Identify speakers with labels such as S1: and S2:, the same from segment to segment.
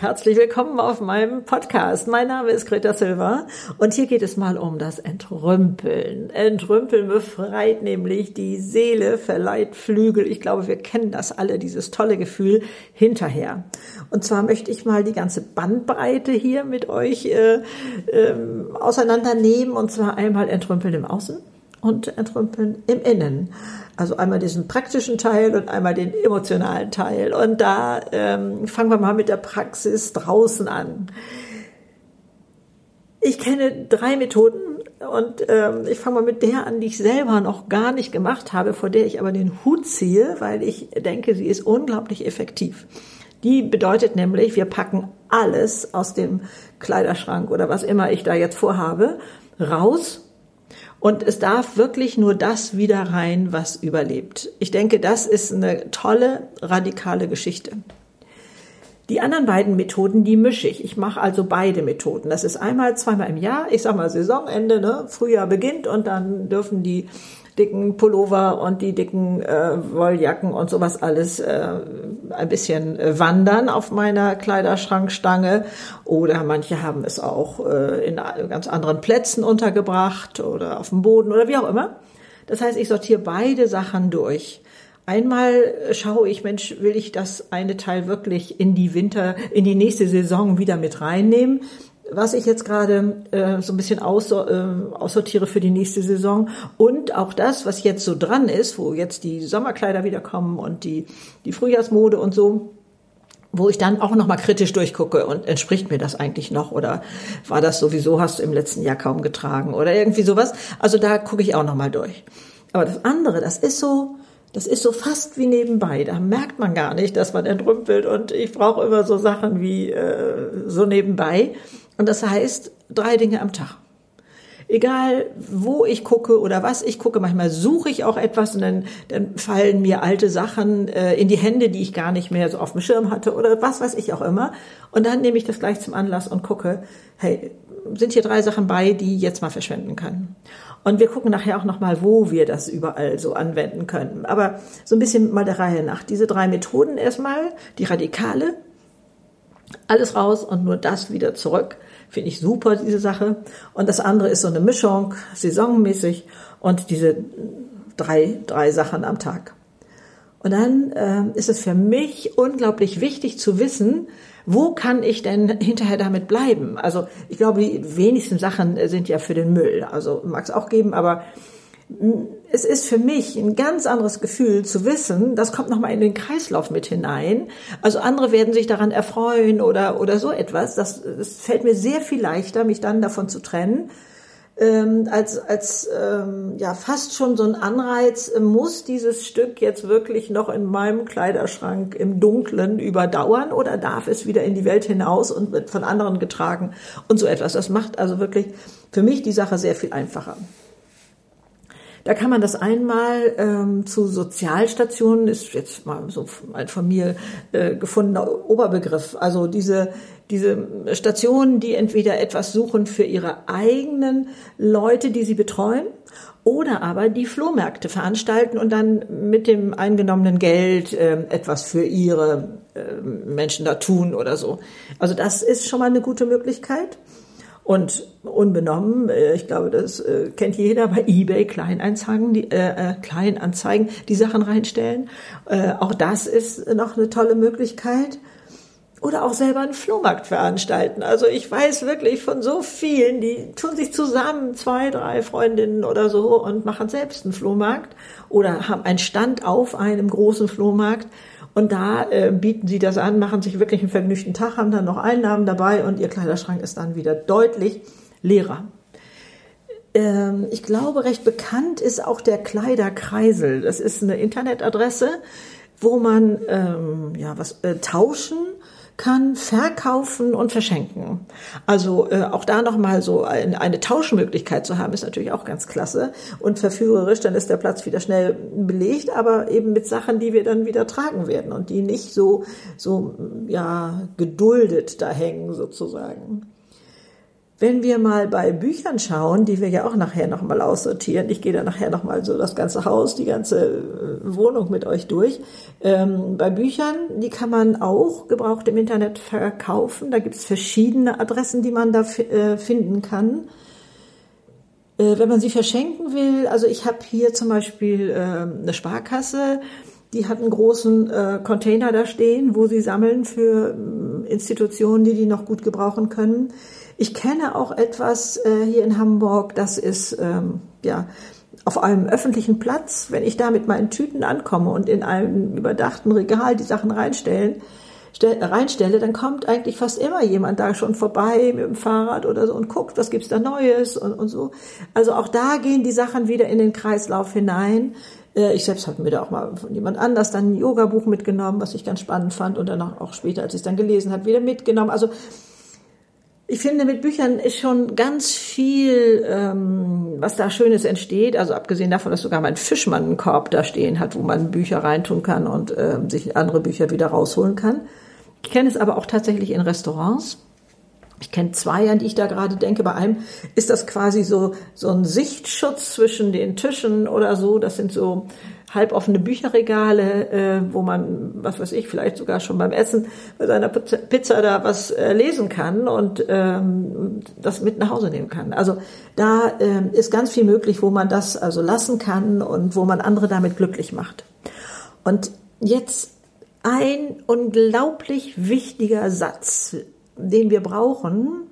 S1: Herzlich willkommen auf meinem Podcast. Mein Name ist Greta Silva und hier geht es mal um das Entrümpeln. Entrümpeln befreit nämlich die Seele, verleiht Flügel. Ich glaube, wir kennen das alle, dieses tolle Gefühl hinterher. Und zwar möchte ich mal die ganze Bandbreite hier mit euch äh, äh, auseinandernehmen und zwar einmal Entrümpeln im Außen und Entrümpeln im Innen. Also einmal diesen praktischen Teil und einmal den emotionalen Teil. Und da ähm, fangen wir mal mit der Praxis draußen an. Ich kenne drei Methoden und ähm, ich fange mal mit der an, die ich selber noch gar nicht gemacht habe, vor der ich aber den Hut ziehe, weil ich denke, sie ist unglaublich effektiv. Die bedeutet nämlich, wir packen alles aus dem Kleiderschrank oder was immer ich da jetzt vorhabe, raus und es darf wirklich nur das wieder rein, was überlebt. Ich denke, das ist eine tolle, radikale Geschichte. Die anderen beiden Methoden, die mische ich. Ich mache also beide Methoden. Das ist einmal, zweimal im Jahr. Ich sag mal Saisonende, ne? Frühjahr beginnt und dann dürfen die dicken Pullover und die dicken äh, Wolljacken und sowas alles äh, ein bisschen äh, wandern auf meiner Kleiderschrankstange. Oder manche haben es auch äh, in ganz anderen Plätzen untergebracht oder auf dem Boden oder wie auch immer. Das heißt, ich sortiere beide Sachen durch. Einmal schaue ich, Mensch, will ich das eine Teil wirklich in die Winter, in die nächste Saison wieder mit reinnehmen? Was ich jetzt gerade äh, so ein bisschen aus, äh, aussortiere für die nächste Saison und auch das, was jetzt so dran ist, wo jetzt die Sommerkleider wieder kommen und die, die Frühjahrsmode und so, wo ich dann auch nochmal kritisch durchgucke und entspricht mir das eigentlich noch oder war das sowieso, hast du im letzten Jahr kaum getragen oder irgendwie sowas. Also da gucke ich auch nochmal durch. Aber das andere, das ist so, das ist so fast wie nebenbei. Da merkt man gar nicht, dass man entrümpelt und ich brauche immer so Sachen wie äh, so nebenbei. Und das heißt, drei Dinge am Tag. Egal, wo ich gucke oder was ich gucke, manchmal suche ich auch etwas und dann, dann fallen mir alte Sachen äh, in die Hände, die ich gar nicht mehr so auf dem Schirm hatte oder was weiß ich auch immer. Und dann nehme ich das gleich zum Anlass und gucke, hey, sind hier drei Sachen bei, die jetzt mal verschwenden können. Und wir gucken nachher auch nochmal, wo wir das überall so anwenden können. Aber so ein bisschen mal der Reihe nach. Diese drei Methoden erstmal, die radikale, alles raus und nur das wieder zurück. Finde ich super, diese Sache. Und das andere ist so eine Mischung, saisonmäßig und diese drei, drei Sachen am Tag. Und dann äh, ist es für mich unglaublich wichtig zu wissen, wo kann ich denn hinterher damit bleiben? Also ich glaube, die wenigsten Sachen sind ja für den Müll. Also mag es auch geben, aber es ist für mich ein ganz anderes Gefühl zu wissen, das kommt nochmal in den Kreislauf mit hinein. Also andere werden sich daran erfreuen oder, oder so etwas. Das, das fällt mir sehr viel leichter, mich dann davon zu trennen, ähm, als, als ähm, ja fast schon so ein Anreiz, muss dieses Stück jetzt wirklich noch in meinem Kleiderschrank im Dunklen überdauern oder darf es wieder in die Welt hinaus und wird von anderen getragen und so etwas. Das macht also wirklich für mich die Sache sehr viel einfacher. Da kann man das einmal ähm, zu Sozialstationen, ist jetzt mal so ein von mir äh, gefundener Oberbegriff. Also diese, diese Stationen, die entweder etwas suchen für ihre eigenen Leute, die sie betreuen, oder aber die Flohmärkte veranstalten und dann mit dem eingenommenen Geld äh, etwas für ihre äh, Menschen da tun oder so. Also das ist schon mal eine gute Möglichkeit. Und unbenommen, äh, ich glaube, das äh, kennt jeder bei eBay Kleinanzeigen, die äh, äh, Kleinanzeigen, die Sachen reinstellen. Äh, auch das ist noch eine tolle Möglichkeit. Oder auch selber einen Flohmarkt veranstalten. Also ich weiß wirklich von so vielen, die tun sich zusammen, zwei, drei Freundinnen oder so und machen selbst einen Flohmarkt oder haben einen Stand auf einem großen Flohmarkt und da äh, bieten sie das an, machen sich wirklich einen vergnügten Tag, haben dann noch Einnahmen dabei und ihr Kleiderschrank ist dann wieder deutlich leerer. Ähm, ich glaube, recht bekannt ist auch der Kleiderkreisel. Das ist eine Internetadresse, wo man ähm, ja was äh, tauschen kann verkaufen und verschenken. Also äh, auch da nochmal so ein, eine Tauschmöglichkeit zu haben, ist natürlich auch ganz klasse und verführerisch, dann ist der Platz wieder schnell belegt, aber eben mit Sachen, die wir dann wieder tragen werden und die nicht so, so ja, geduldet da hängen sozusagen. Wenn wir mal bei Büchern schauen, die wir ja auch nachher nochmal aussortieren, ich gehe da nachher nochmal so das ganze Haus, die ganze äh, Wohnung mit euch durch. Ähm, bei Büchern, die kann man auch gebraucht im Internet verkaufen. Da gibt es verschiedene Adressen, die man da äh, finden kann. Äh, wenn man sie verschenken will, also ich habe hier zum Beispiel äh, eine Sparkasse, die hat einen großen äh, Container da stehen, wo sie sammeln für äh, Institutionen, die die noch gut gebrauchen können. Ich kenne auch etwas äh, hier in Hamburg, das ist ähm, ja auf einem öffentlichen Platz, wenn ich da mit meinen Tüten ankomme und in einem überdachten Regal die Sachen reinstellen, stell, reinstelle, dann kommt eigentlich fast immer jemand da schon vorbei mit dem Fahrrad oder so und guckt, was gibt's da Neues und, und so. Also auch da gehen die Sachen wieder in den Kreislauf hinein. Äh, ich selbst habe mir da auch mal von jemand anders dann ein Yoga-Buch mitgenommen, was ich ganz spannend fand und dann auch später, als ich es dann gelesen habe, wieder mitgenommen. Also ich finde, mit Büchern ist schon ganz viel, ähm, was da Schönes entsteht. Also abgesehen davon, dass sogar mein Fischmann einen Korb da stehen hat, wo man Bücher reintun kann und äh, sich andere Bücher wieder rausholen kann. Ich kenne es aber auch tatsächlich in Restaurants. Ich kenne zwei, an die ich da gerade denke. Bei einem ist das quasi so, so ein Sichtschutz zwischen den Tischen oder so. Das sind so halboffene Bücherregale, äh, wo man, was weiß ich, vielleicht sogar schon beim Essen bei seiner Pizza da was äh, lesen kann und ähm, das mit nach Hause nehmen kann. Also da äh, ist ganz viel möglich, wo man das also lassen kann und wo man andere damit glücklich macht. Und jetzt ein unglaublich wichtiger Satz, den wir brauchen,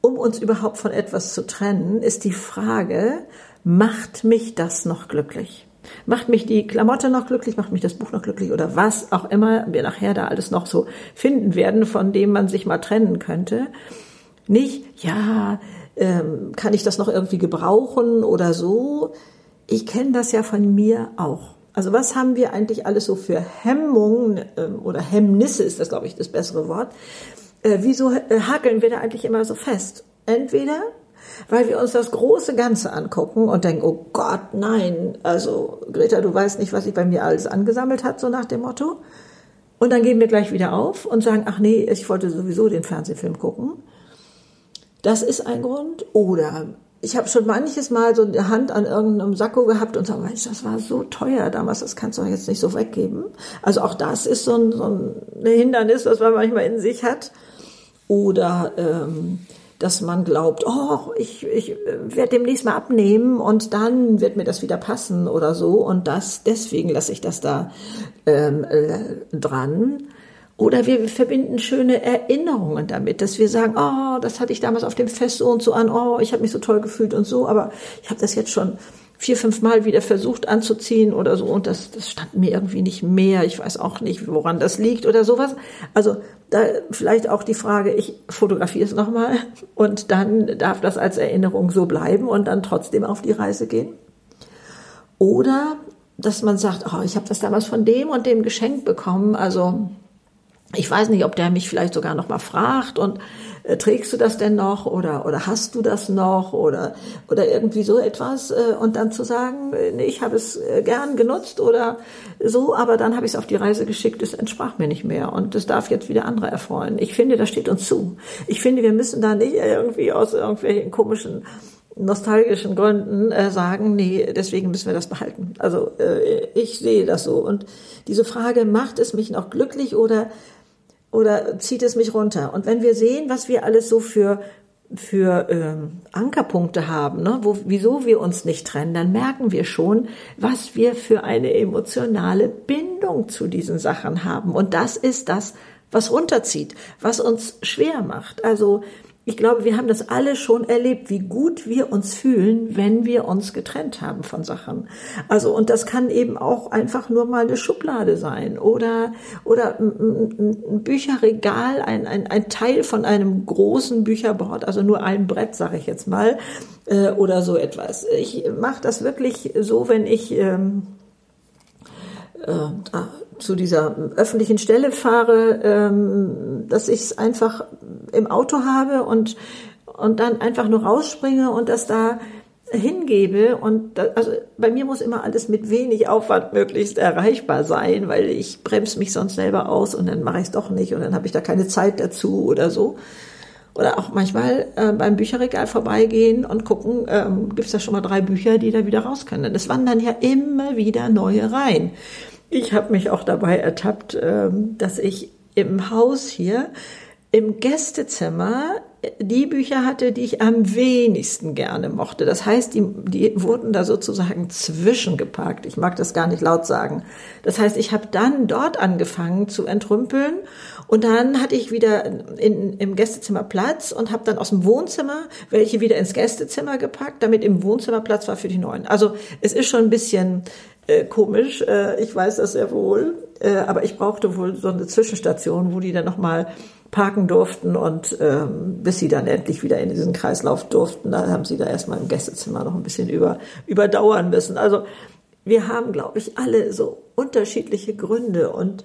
S1: um uns überhaupt von etwas zu trennen, ist die Frage, macht mich das noch glücklich? Macht mich die Klamotte noch glücklich, macht mich das Buch noch glücklich oder was auch immer wir nachher da alles noch so finden werden, von dem man sich mal trennen könnte. Nicht, ja, ähm, kann ich das noch irgendwie gebrauchen oder so. Ich kenne das ja von mir auch. Also was haben wir eigentlich alles so für Hemmungen ähm, oder Hemmnisse ist das, glaube ich, das bessere Wort. Äh, wieso äh, hakeln wir da eigentlich immer so fest? Entweder weil wir uns das große Ganze angucken und denken, oh Gott, nein, also Greta, du weißt nicht, was sich bei mir alles angesammelt hat, so nach dem Motto. Und dann geben wir gleich wieder auf und sagen, ach nee, ich wollte sowieso den Fernsehfilm gucken. Das ist ein Grund. Oder ich habe schon manches Mal so eine Hand an irgendeinem Sakko gehabt und sage, Mensch, das war so teuer damals, das kannst du jetzt nicht so weggeben. Also auch das ist so ein, so ein Hindernis, das man manchmal in sich hat. Oder ähm, dass man glaubt, oh, ich, ich werde demnächst mal abnehmen und dann wird mir das wieder passen oder so. Und das, deswegen lasse ich das da ähm, äh, dran. Oder wir verbinden schöne Erinnerungen damit, dass wir sagen, oh, das hatte ich damals auf dem Fest so und so an, oh, ich habe mich so toll gefühlt und so, aber ich habe das jetzt schon vier, fünf Mal wieder versucht anzuziehen oder so und das, das stand mir irgendwie nicht mehr. Ich weiß auch nicht, woran das liegt oder sowas. Also da vielleicht auch die Frage, ich fotografiere es nochmal und dann darf das als Erinnerung so bleiben und dann trotzdem auf die Reise gehen. Oder dass man sagt, oh, ich habe das damals von dem und dem geschenkt bekommen. Also ich weiß nicht, ob der mich vielleicht sogar noch mal fragt und äh, trägst du das denn noch oder oder hast du das noch oder oder irgendwie so etwas äh, und dann zu sagen, äh, nee, ich habe es gern genutzt oder so, aber dann habe ich es auf die Reise geschickt, es entsprach mir nicht mehr und es darf jetzt wieder andere erfreuen. Ich finde, das steht uns zu. Ich finde, wir müssen da nicht irgendwie aus irgendwelchen komischen nostalgischen Gründen äh, sagen, nee, deswegen müssen wir das behalten. Also äh, ich sehe das so. Und diese Frage, macht es mich noch glücklich oder oder zieht es mich runter? Und wenn wir sehen, was wir alles so für für ähm, Ankerpunkte haben, ne, wo, wieso wir uns nicht trennen, dann merken wir schon, was wir für eine emotionale Bindung zu diesen Sachen haben. Und das ist das, was runterzieht, was uns schwer macht. Also ich glaube, wir haben das alle schon erlebt, wie gut wir uns fühlen, wenn wir uns getrennt haben von Sachen. Also, und das kann eben auch einfach nur mal eine Schublade sein oder, oder ein Bücherregal, ein, ein, ein Teil von einem großen Bücherboard, also nur ein Brett, sage ich jetzt mal, äh, oder so etwas. Ich mache das wirklich so, wenn ich, ähm, äh, zu dieser öffentlichen Stelle fahre, ähm, dass ich es einfach im Auto habe und, und dann einfach nur rausspringe und das da hingebe und da, also bei mir muss immer alles mit wenig Aufwand möglichst erreichbar sein, weil ich bremse mich sonst selber aus und dann mache ich es doch nicht und dann habe ich da keine Zeit dazu oder so. Oder auch manchmal äh, beim Bücherregal vorbeigehen und gucken, ähm, gibt es da schon mal drei Bücher, die da wieder raus können. Es wandern ja immer wieder neue rein. Ich habe mich auch dabei ertappt, ähm, dass ich im Haus hier im Gästezimmer die Bücher hatte, die ich am wenigsten gerne mochte. Das heißt, die, die wurden da sozusagen zwischengeparkt. Ich mag das gar nicht laut sagen. Das heißt, ich habe dann dort angefangen zu entrümpeln und dann hatte ich wieder in, im Gästezimmer Platz und habe dann aus dem Wohnzimmer welche wieder ins Gästezimmer gepackt, damit im Wohnzimmer Platz war für die neuen. Also es ist schon ein bisschen äh, komisch, äh, ich weiß das sehr wohl, äh, aber ich brauchte wohl so eine Zwischenstation, wo die dann nochmal parken durften und ähm, bis sie dann endlich wieder in diesen Kreislauf durften, da haben sie da erstmal im Gästezimmer noch ein bisschen über, überdauern müssen. Also wir haben, glaube ich, alle so unterschiedliche Gründe und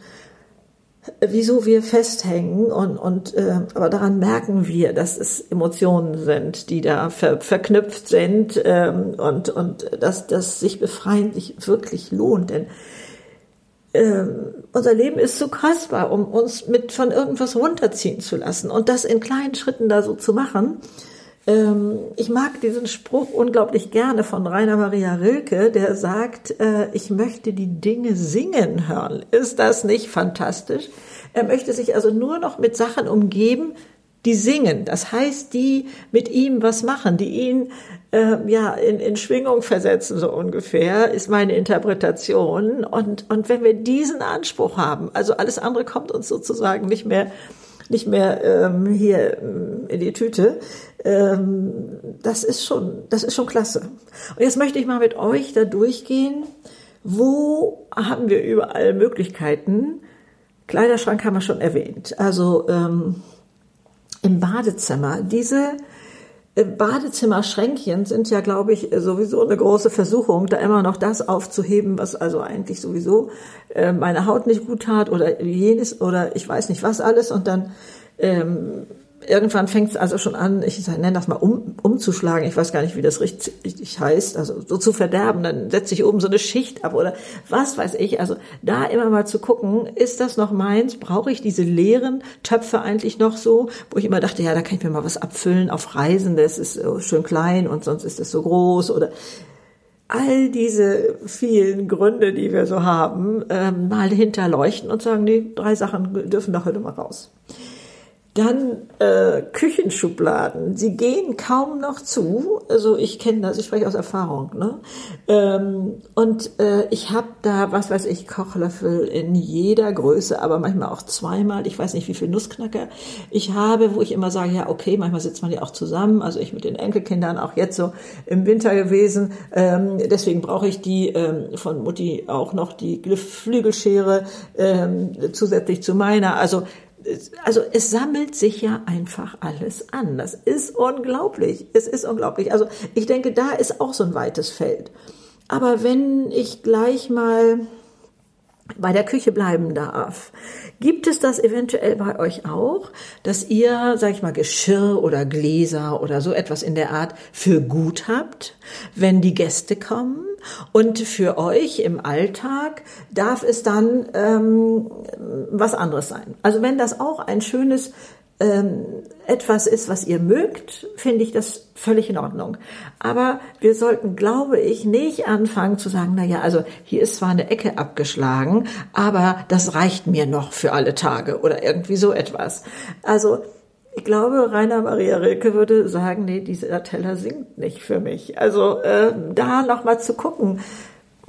S1: wieso wir festhängen und, und äh, aber daran merken wir, dass es Emotionen sind, die da ver, verknüpft sind ähm, und und dass das sich befreien sich wirklich lohnt, denn ähm, unser Leben ist zu kostbar, um uns mit von irgendwas runterziehen zu lassen und das in kleinen Schritten da so zu machen. Ähm, ich mag diesen Spruch unglaublich gerne von Rainer Maria Rilke, der sagt, äh, ich möchte die Dinge singen hören. Ist das nicht fantastisch? Er möchte sich also nur noch mit Sachen umgeben, die singen. Das heißt, die mit ihm was machen, die ihn äh, ja in, in Schwingung versetzen, so ungefähr, ist meine Interpretation. Und, und wenn wir diesen Anspruch haben, also alles andere kommt uns sozusagen nicht mehr nicht mehr ähm, hier ähm, in die Tüte. Ähm, das ist schon, das ist schon klasse. Und jetzt möchte ich mal mit euch da durchgehen. Wo haben wir überall Möglichkeiten? Kleiderschrank haben wir schon erwähnt. Also ähm, im Badezimmer. Diese Badezimmerschränkchen sind ja, glaube ich, sowieso eine große Versuchung, da immer noch das aufzuheben, was also eigentlich sowieso äh, meine Haut nicht gut tat oder jenes oder ich weiß nicht was alles. Und dann ähm, irgendwann fängt es also schon an, ich nenne das mal um, umzuschlagen, ich weiß gar nicht, wie das richtig, heißt, also so zu verderben, dann setze ich oben so eine Schicht ab oder was weiß ich. Also da immer mal zu gucken, ist das noch meins? Brauche ich diese leeren Töpfe eigentlich noch so? Wo ich immer dachte, ja, da kann ich mir mal was abfüllen auf Reisen, das ist schön klein und sonst ist das so groß oder all diese vielen Gründe, die wir so haben, ähm, mal hinterleuchten und sagen, nee, drei Sachen dürfen doch heute mal raus. Dann äh, Küchenschubladen, sie gehen kaum noch zu. Also ich kenne das, ich spreche aus Erfahrung. Ne? Ähm, und äh, ich habe da, was weiß ich, Kochlöffel in jeder Größe, aber manchmal auch zweimal. Ich weiß nicht, wie viel Nussknacker ich habe, wo ich immer sage, ja okay, manchmal sitzt man ja auch zusammen. Also ich mit den Enkelkindern auch jetzt so im Winter gewesen. Ähm, deswegen brauche ich die ähm, von Mutti auch noch die Flügelschere ähm, zusätzlich zu meiner. Also also es sammelt sich ja einfach alles an. Das ist unglaublich. Es ist unglaublich. Also ich denke, da ist auch so ein weites Feld. Aber wenn ich gleich mal bei der Küche bleiben darf. Gibt es das eventuell bei euch auch, dass ihr, sag ich mal, Geschirr oder Gläser oder so etwas in der Art für gut habt, wenn die Gäste kommen? Und für euch im Alltag darf es dann ähm, was anderes sein. Also wenn das auch ein schönes ähm, etwas ist, was ihr mögt, finde ich das völlig in Ordnung. Aber wir sollten, glaube ich, nicht anfangen zu sagen, na ja, also hier ist zwar eine Ecke abgeschlagen, aber das reicht mir noch für alle Tage oder irgendwie so etwas. Also ich glaube, Rainer Maria Rilke würde sagen, nee, dieser Teller singt nicht für mich. Also äh, da nochmal zu gucken,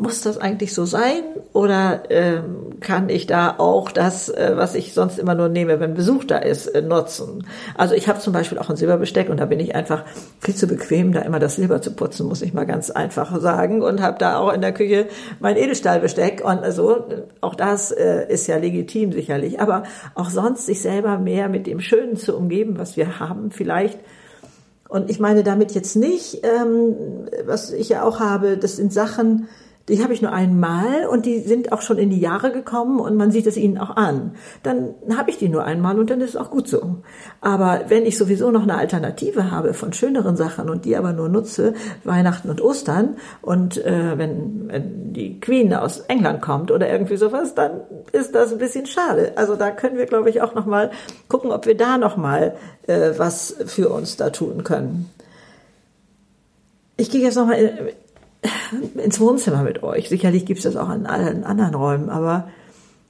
S1: muss das eigentlich so sein? Oder ähm, kann ich da auch das, äh, was ich sonst immer nur nehme, wenn Besuch da ist, äh, nutzen? Also ich habe zum Beispiel auch ein Silberbesteck und da bin ich einfach viel zu bequem, da immer das Silber zu putzen, muss ich mal ganz einfach sagen. Und habe da auch in der Küche mein Edelstahlbesteck. Und also auch das äh, ist ja legitim sicherlich, aber auch sonst sich selber mehr mit dem Schönen zu umgeben, was wir haben, vielleicht. Und ich meine damit jetzt nicht, ähm, was ich ja auch habe, das sind Sachen, die habe ich nur einmal und die sind auch schon in die Jahre gekommen und man sieht es ihnen auch an. Dann habe ich die nur einmal und dann ist es auch gut so. Aber wenn ich sowieso noch eine Alternative habe von schöneren Sachen und die aber nur nutze, Weihnachten und Ostern und äh, wenn, wenn die Queen aus England kommt oder irgendwie sowas, dann ist das ein bisschen schade. Also da können wir, glaube ich, auch noch mal gucken, ob wir da noch mal äh, was für uns da tun können. Ich gehe jetzt noch mal ins Wohnzimmer mit euch. Sicherlich gibt es das auch in allen anderen Räumen, aber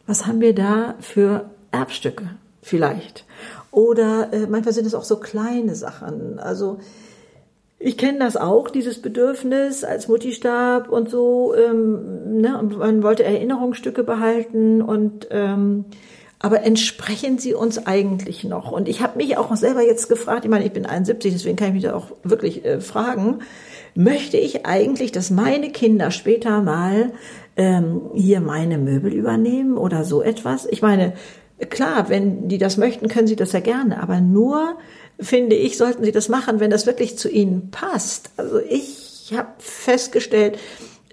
S1: was haben wir da für Erbstücke vielleicht? Oder äh, manchmal sind es auch so kleine Sachen. Also ich kenne das auch, dieses Bedürfnis als Muttistab und so. Ähm, ne, und man wollte Erinnerungsstücke behalten und ähm, aber entsprechen sie uns eigentlich noch? Und ich habe mich auch selber jetzt gefragt, ich meine, ich bin 71, deswegen kann ich mich da auch wirklich äh, fragen, möchte ich eigentlich, dass meine Kinder später mal ähm, hier meine Möbel übernehmen oder so etwas? Ich meine, klar, wenn die das möchten, können sie das ja gerne, aber nur, finde ich, sollten sie das machen, wenn das wirklich zu ihnen passt. Also ich habe festgestellt,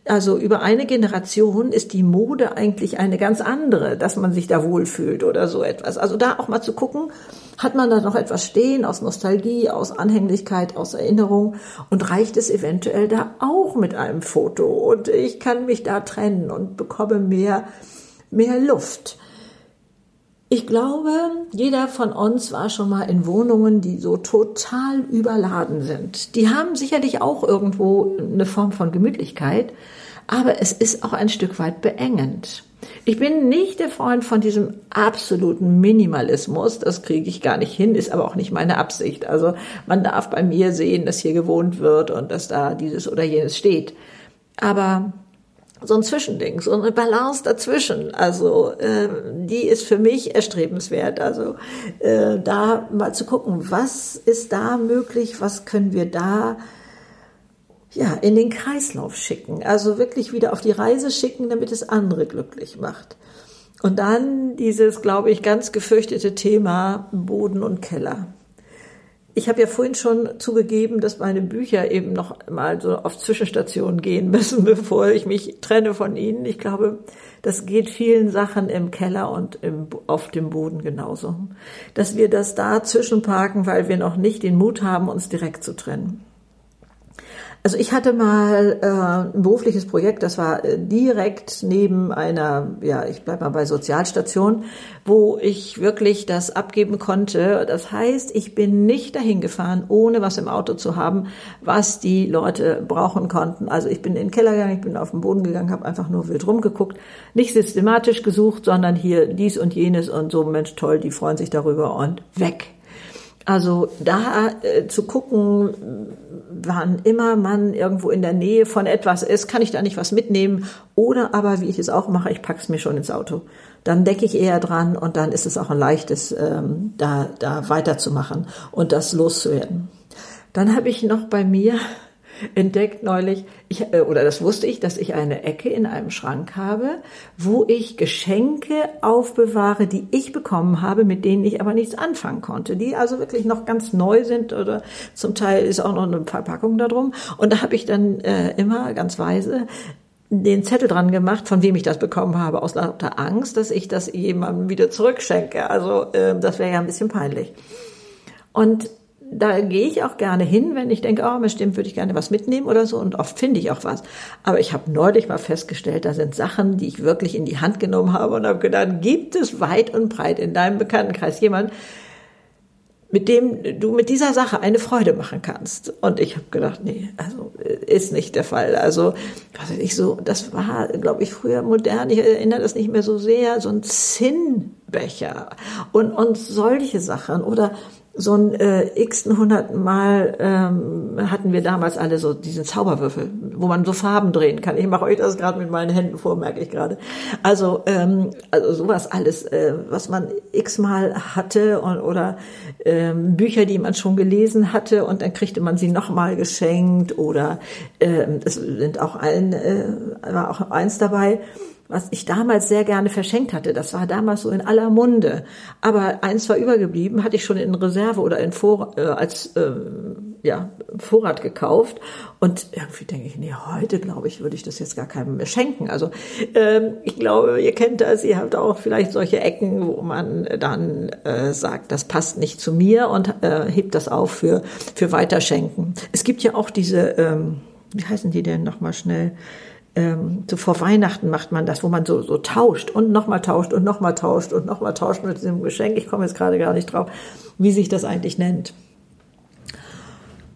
S1: also über eine Generation ist die Mode eigentlich eine ganz andere, dass man sich da wohlfühlt oder so etwas. Also da auch mal zu gucken, hat man da noch etwas stehen aus Nostalgie, aus Anhänglichkeit, aus Erinnerung und reicht es eventuell da auch mit einem Foto und ich kann mich da trennen und bekomme mehr, mehr Luft. Ich glaube, jeder von uns war schon mal in Wohnungen, die so total überladen sind. Die haben sicherlich auch irgendwo eine Form von Gemütlichkeit, aber es ist auch ein Stück weit beengend. Ich bin nicht der Freund von diesem absoluten Minimalismus. Das kriege ich gar nicht hin, ist aber auch nicht meine Absicht. Also man darf bei mir sehen, dass hier gewohnt wird und dass da dieses oder jenes steht. Aber so ein Zwischending, so eine Balance dazwischen. Also äh, die ist für mich erstrebenswert. Also äh, da mal zu gucken, was ist da möglich, was können wir da ja in den Kreislauf schicken. Also wirklich wieder auf die Reise schicken, damit es andere glücklich macht. Und dann dieses, glaube ich, ganz gefürchtete Thema Boden und Keller. Ich habe ja vorhin schon zugegeben, dass meine Bücher eben noch mal so auf Zwischenstationen gehen müssen, bevor ich mich trenne von ihnen. Ich glaube, das geht vielen Sachen im Keller und im, auf dem Boden genauso. Dass wir das da zwischenparken, weil wir noch nicht den Mut haben, uns direkt zu trennen. Also ich hatte mal äh, ein berufliches Projekt, das war äh, direkt neben einer, ja, ich bleib mal bei Sozialstation, wo ich wirklich das abgeben konnte. Das heißt, ich bin nicht dahin gefahren, ohne was im Auto zu haben, was die Leute brauchen konnten. Also ich bin in den Keller gegangen, ich bin auf den Boden gegangen, habe einfach nur wild rumgeguckt, nicht systematisch gesucht, sondern hier dies und jenes und so, Mensch, toll, die freuen sich darüber und weg. Also da äh, zu gucken, wann immer man irgendwo in der Nähe von etwas ist, kann ich da nicht was mitnehmen. Oder aber, wie ich es auch mache, ich pack's mir schon ins Auto. Dann decke ich eher dran und dann ist es auch ein leichtes, ähm, da, da weiterzumachen und das loszuwerden. Dann habe ich noch bei mir entdeckt neulich, ich, äh, oder das wusste ich, dass ich eine Ecke in einem Schrank habe, wo ich Geschenke aufbewahre, die ich bekommen habe, mit denen ich aber nichts anfangen konnte, die also wirklich noch ganz neu sind oder zum Teil ist auch noch eine Verpackung da drum. Und da habe ich dann äh, immer ganz weise den Zettel dran gemacht, von wem ich das bekommen habe, aus lauter Angst, dass ich das jemandem wieder zurückschenke. Also äh, das wäre ja ein bisschen peinlich. Und da gehe ich auch gerne hin, wenn ich denke, oh, bestimmt würde ich gerne was mitnehmen oder so. Und oft finde ich auch was. Aber ich habe neulich mal festgestellt, da sind Sachen, die ich wirklich in die Hand genommen habe und habe gedacht, gibt es weit und breit in deinem Bekanntenkreis jemand, mit dem du mit dieser Sache eine Freude machen kannst. Und ich habe gedacht, nee, also ist nicht der Fall. Also was weiß ich so, das war, glaube ich, früher modern. Ich erinnere das nicht mehr so sehr. So ein Zinnbecher und und solche Sachen oder so ein äh, x hundertmal ähm, hatten wir damals alle so diesen Zauberwürfel, wo man so Farben drehen kann. Ich mache euch das gerade mit meinen Händen vor, merke ich gerade. Also, ähm, also sowas alles, äh, was man x-mal hatte und, oder ähm, Bücher, die man schon gelesen hatte und dann kriegte man sie nochmal geschenkt oder ähm, es sind auch ein, äh, war auch eins dabei, was ich damals sehr gerne verschenkt hatte. Das war damals so in aller Munde. Aber eins war übergeblieben, hatte ich schon in Reserve oder in Vor äh, als äh, ja, Vorrat gekauft. Und irgendwie denke ich, nee, heute glaube ich, würde ich das jetzt gar keinem mehr schenken. Also ähm, ich glaube, ihr kennt das, ihr habt auch vielleicht solche Ecken, wo man dann äh, sagt, das passt nicht zu mir und äh, hebt das auf für, für Weiterschenken. Es gibt ja auch diese, ähm, wie heißen die denn nochmal schnell? Ähm, so vor Weihnachten macht man das, wo man so, so tauscht und nochmal tauscht und nochmal tauscht und nochmal tauscht mit diesem Geschenk. Ich komme jetzt gerade gar nicht drauf, wie sich das eigentlich nennt.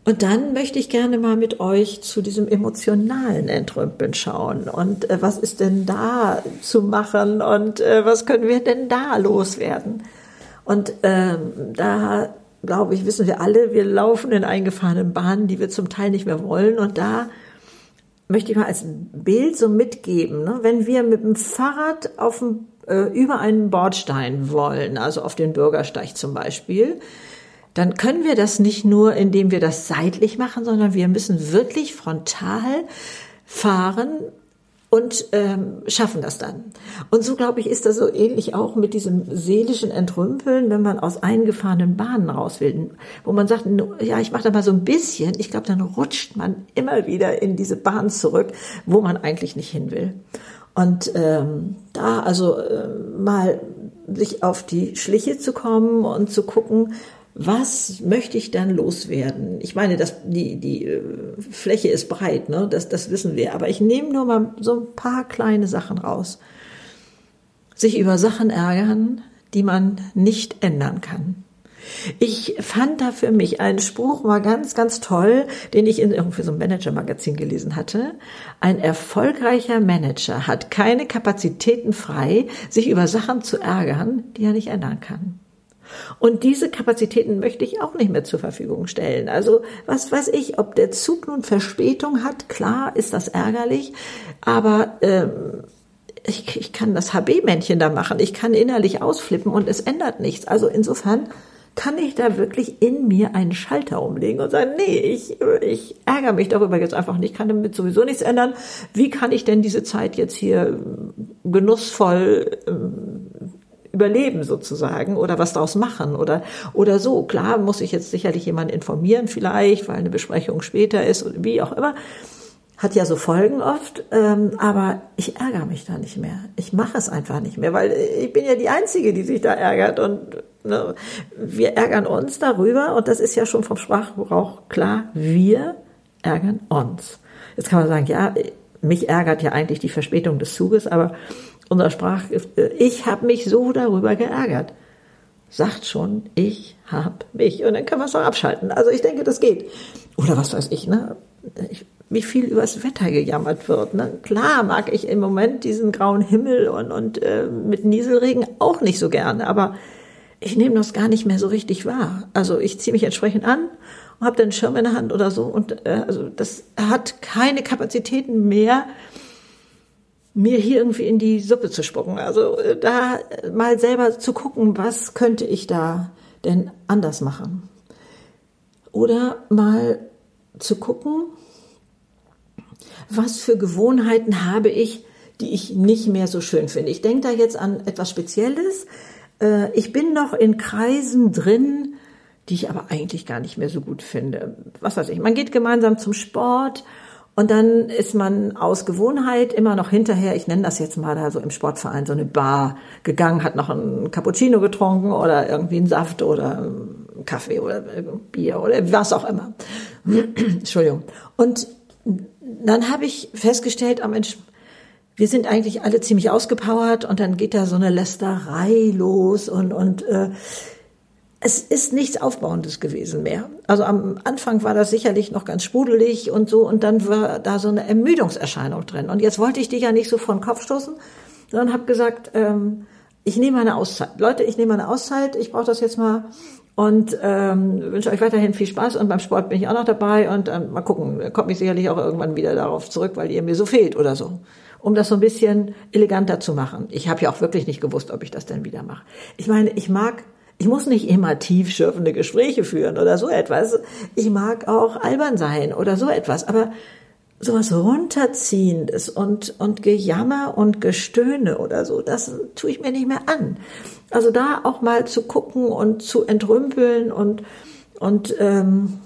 S1: Und dann möchte ich gerne mal mit euch zu diesem emotionalen Entrümpeln schauen. Und äh, was ist denn da zu machen und äh, was können wir denn da loswerden? Und ähm, da, glaube ich, wissen wir alle, wir laufen in eingefahrenen Bahnen, die wir zum Teil nicht mehr wollen. Und da möchte ich mal als Bild so mitgeben, ne? wenn wir mit dem Fahrrad auf dem, äh, über einen Bordstein wollen, also auf den Bürgersteig zum Beispiel, dann können wir das nicht nur, indem wir das seitlich machen, sondern wir müssen wirklich frontal fahren und ähm, schaffen das dann. Und so glaube ich, ist das so ähnlich auch mit diesem seelischen Entrümpeln, wenn man aus eingefahrenen Bahnen raus will, wo man sagt, ja, ich mache da mal so ein bisschen. Ich glaube, dann rutscht man immer wieder in diese Bahn zurück, wo man eigentlich nicht hin will. Und ähm, da also äh, mal sich auf die Schliche zu kommen und zu gucken, was möchte ich dann loswerden? Ich meine, das, die, die äh, Fläche ist breit, ne? das, das wissen wir, aber ich nehme nur mal so ein paar kleine Sachen raus. Sich über Sachen ärgern, die man nicht ändern kann. Ich fand da für mich einen Spruch mal ganz, ganz toll, den ich in irgendwie so einem Manager-Magazin gelesen hatte. Ein erfolgreicher Manager hat keine Kapazitäten frei, sich über Sachen zu ärgern, die er nicht ändern kann. Und diese Kapazitäten möchte ich auch nicht mehr zur Verfügung stellen. Also was weiß ich, ob der Zug nun Verspätung hat, klar ist das ärgerlich, aber ähm, ich, ich kann das HB-Männchen da machen, ich kann innerlich ausflippen und es ändert nichts. Also insofern kann ich da wirklich in mir einen Schalter umlegen und sagen, nee, ich, ich ärgere mich darüber jetzt einfach nicht, kann damit sowieso nichts ändern. Wie kann ich denn diese Zeit jetzt hier genussvoll ähm, überleben sozusagen oder was daraus machen oder, oder so. Klar muss ich jetzt sicherlich jemanden informieren vielleicht, weil eine Besprechung später ist oder wie auch immer. Hat ja so Folgen oft, ähm, aber ich ärgere mich da nicht mehr. Ich mache es einfach nicht mehr, weil ich bin ja die Einzige, die sich da ärgert und ne, wir ärgern uns darüber und das ist ja schon vom Sprachgebrauch klar, wir ärgern uns. Jetzt kann man sagen, ja, mich ärgert ja eigentlich die Verspätung des Zuges, aber unser Sprach, ich habe mich so darüber geärgert. Sagt schon, ich habe mich. Und dann kann man es auch abschalten. Also ich denke, das geht. Oder was weiß ich, ne? Ich, wie viel übers Wetter gejammert wird. Ne? Klar mag ich im Moment diesen grauen Himmel und, und äh, mit Nieselregen auch nicht so gerne, aber ich nehme das gar nicht mehr so richtig wahr. Also ich ziehe mich entsprechend an und habe den Schirm in der Hand oder so und äh, also das hat keine Kapazitäten mehr, mir hier irgendwie in die Suppe zu spucken. Also äh, da mal selber zu gucken, was könnte ich da denn anders machen. Oder mal zu gucken, was für Gewohnheiten habe ich, die ich nicht mehr so schön finde. Ich denke da jetzt an etwas Spezielles. Äh, ich bin noch in Kreisen drin, die ich aber eigentlich gar nicht mehr so gut finde. Was weiß ich, man geht gemeinsam zum Sport und dann ist man aus Gewohnheit immer noch hinterher, ich nenne das jetzt mal da so im Sportverein, so eine Bar gegangen, hat noch einen Cappuccino getrunken oder irgendwie einen Saft oder einen Kaffee oder Bier oder was auch immer. Entschuldigung. Und dann habe ich festgestellt, am Mensch, wir sind eigentlich alle ziemlich ausgepowert und dann geht da so eine Lästerei los und, und äh, es ist nichts Aufbauendes gewesen mehr. Also am Anfang war das sicherlich noch ganz sprudelig und so und dann war da so eine Ermüdungserscheinung drin. Und jetzt wollte ich dich ja nicht so vor den Kopf stoßen, sondern habe gesagt, ähm, ich nehme eine Auszeit. Leute, ich nehme eine Auszeit, ich brauche das jetzt mal und ähm, wünsche euch weiterhin viel Spaß und beim Sport bin ich auch noch dabei und ähm, mal gucken, kommt mich sicherlich auch irgendwann wieder darauf zurück, weil ihr mir so fehlt oder so. Um das so ein bisschen eleganter zu machen. Ich habe ja auch wirklich nicht gewusst, ob ich das denn wieder mache. Ich meine, ich mag ich muss nicht immer tiefschürfende Gespräche führen oder so etwas. Ich mag auch albern sein oder so etwas. Aber sowas runterziehendes und, und Gejammer und Gestöhne oder so, das tue ich mir nicht mehr an. Also da auch mal zu gucken und zu entrümpeln und, und ähm,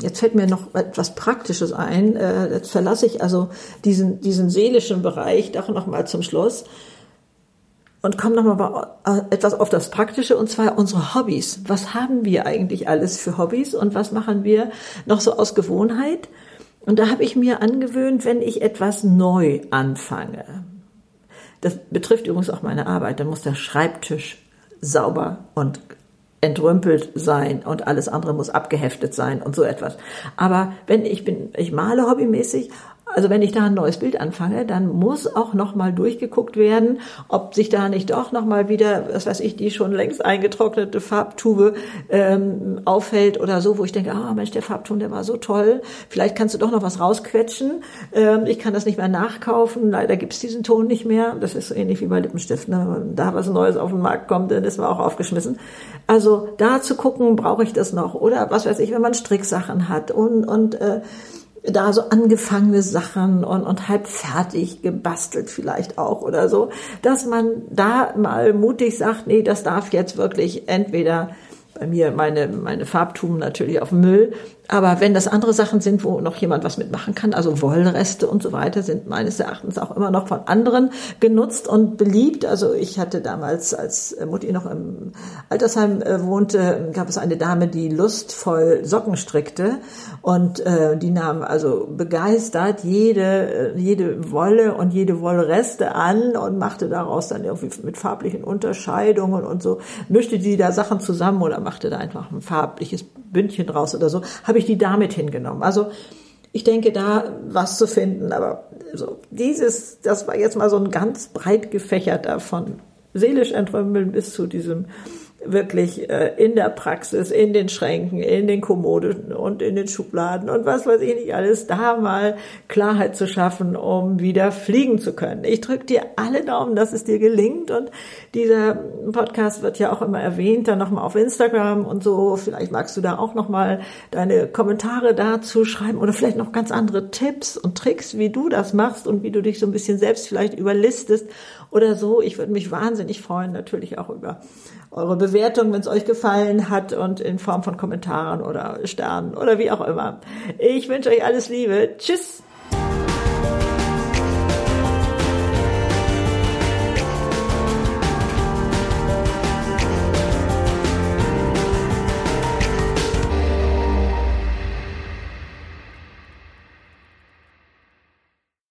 S1: jetzt fällt mir noch etwas Praktisches ein. Äh, jetzt verlasse ich also diesen, diesen seelischen Bereich doch noch mal zum Schluss und komme noch mal äh, etwas auf das Praktische und zwar unsere Hobbys. Was haben wir eigentlich alles für Hobbys und was machen wir noch so aus Gewohnheit? Und da habe ich mir angewöhnt, wenn ich etwas neu anfange. Das betrifft übrigens auch meine Arbeit. Dann muss der Schreibtisch sauber und entrümpelt sein und alles andere muss abgeheftet sein und so etwas. Aber wenn ich bin, ich male hobbymäßig also wenn ich da ein neues Bild anfange, dann muss auch nochmal durchgeguckt werden, ob sich da nicht doch nochmal wieder, was weiß ich, die schon längst eingetrocknete Farbtube ähm, auffällt oder so, wo ich denke, ah Mensch, der Farbton, der war so toll, vielleicht kannst du doch noch was rausquetschen. Ähm, ich kann das nicht mehr nachkaufen, leider gibt's diesen Ton nicht mehr. Das ist so ähnlich wie bei Lippenstift. Ne? Wenn da was Neues auf den Markt kommt, dann ist man auch aufgeschmissen. Also da zu gucken, brauche ich das noch? Oder was weiß ich, wenn man Stricksachen hat und, und äh, da so angefangene Sachen und, und halb fertig gebastelt vielleicht auch oder so, dass man da mal mutig sagt, nee, das darf jetzt wirklich entweder bei mir meine, meine Farbtuben natürlich auf Müll. Aber wenn das andere Sachen sind, wo noch jemand was mitmachen kann, also Wollreste und so weiter, sind meines Erachtens auch immer noch von anderen genutzt und beliebt. Also ich hatte damals, als Mutti noch im Altersheim äh, wohnte, gab es eine Dame, die lustvoll Socken strickte und äh, die nahm also begeistert jede, äh, jede Wolle und jede Wollreste an und machte daraus dann irgendwie mit farblichen Unterscheidungen und so, mischte die da Sachen zusammen oder machte da einfach ein farbliches Bündchen draus oder so, habe ich die damit hingenommen. Also ich denke, da was zu finden, aber so dieses, das war jetzt mal so ein ganz breit gefächerter von seelisch entrümpeln bis zu diesem wirklich äh, in der Praxis, in den Schränken, in den Kommoden und in den Schubladen und was weiß ich nicht alles, da mal Klarheit zu schaffen, um wieder fliegen zu können. Ich drücke dir alle Daumen, dass es dir gelingt und dieser Podcast wird ja auch immer erwähnt, dann nochmal auf Instagram und so. Vielleicht magst du da auch nochmal deine Kommentare dazu schreiben oder vielleicht noch ganz andere Tipps und Tricks, wie du das machst und wie du dich so ein bisschen selbst vielleicht überlistest oder so. Ich würde mich wahnsinnig freuen, natürlich auch über eure Bewertung, wenn es euch gefallen hat und in Form von Kommentaren oder Sternen oder wie auch immer. Ich wünsche euch alles Liebe. Tschüss.